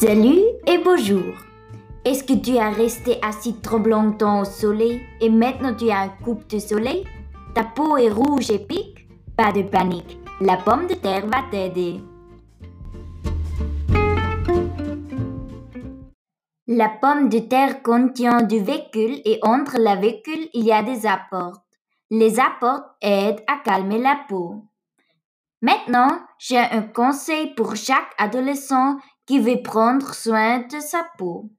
Salut et bonjour. Est-ce que tu as resté assis trop longtemps au soleil et maintenant tu as un coupe de soleil? Ta peau est rouge et pique? Pas de panique, la pomme de terre va t'aider. La pomme de terre contient du véhicule et entre la véhicule il y a des apports. Les apports aident à calmer la peau. Maintenant, j'ai un conseil pour chaque adolescent qui veut prendre soin de sa peau.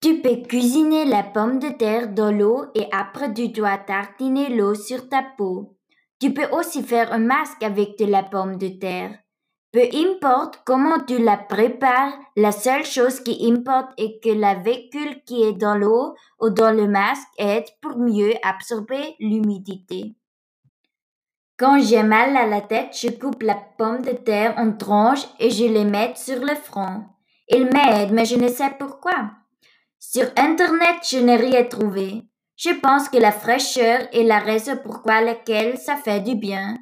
Tu peux cuisiner la pomme de terre dans l'eau et après tu dois tartiner l'eau sur ta peau. Tu peux aussi faire un masque avec de la pomme de terre. Peu importe comment tu la prépares, la seule chose qui importe est que la véhicule qui est dans l'eau ou dans le masque aide pour mieux absorber l'humidité. Quand j'ai mal à la tête, je coupe la pomme de terre en tranches et je les mets sur le front. Il m'aide, mais je ne sais pourquoi. Sur Internet, je n'ai rien trouvé. Je pense que la fraîcheur est la raison pourquoi laquelle ça fait du bien.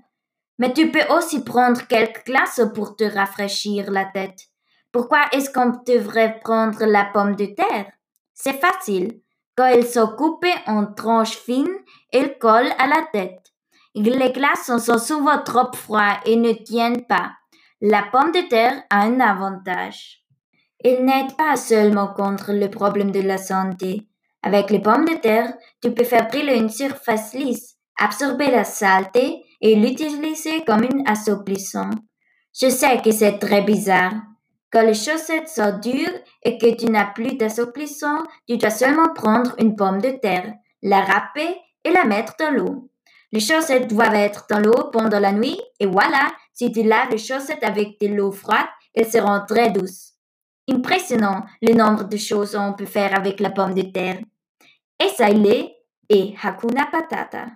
Mais tu peux aussi prendre quelques glaces pour te rafraîchir la tête. Pourquoi est-ce qu'on devrait prendre la pomme de terre? C'est facile. Quand elles sont coupées en tranches fines, elles collent à la tête. Les glaçons sont souvent trop froids et ne tiennent pas. La pomme de terre a un avantage. Il n'aide pas seulement contre le problème de la santé. Avec les pommes de terre, tu peux faire brûler une surface lisse, absorber la saleté et l'utiliser comme un assouplissant. Je sais que c'est très bizarre. Quand les chaussettes sont dures et que tu n'as plus d'assouplissant, tu dois seulement prendre une pomme de terre, la râper et la mettre dans l'eau. Les chaussettes doivent être dans l'eau pendant la nuit et voilà, si tu laves les chaussettes avec de l'eau froide, elles seront très douces. Impressionnant le nombre de choses qu'on peut faire avec la pomme de terre. Essaye-les et Hakuna Patata.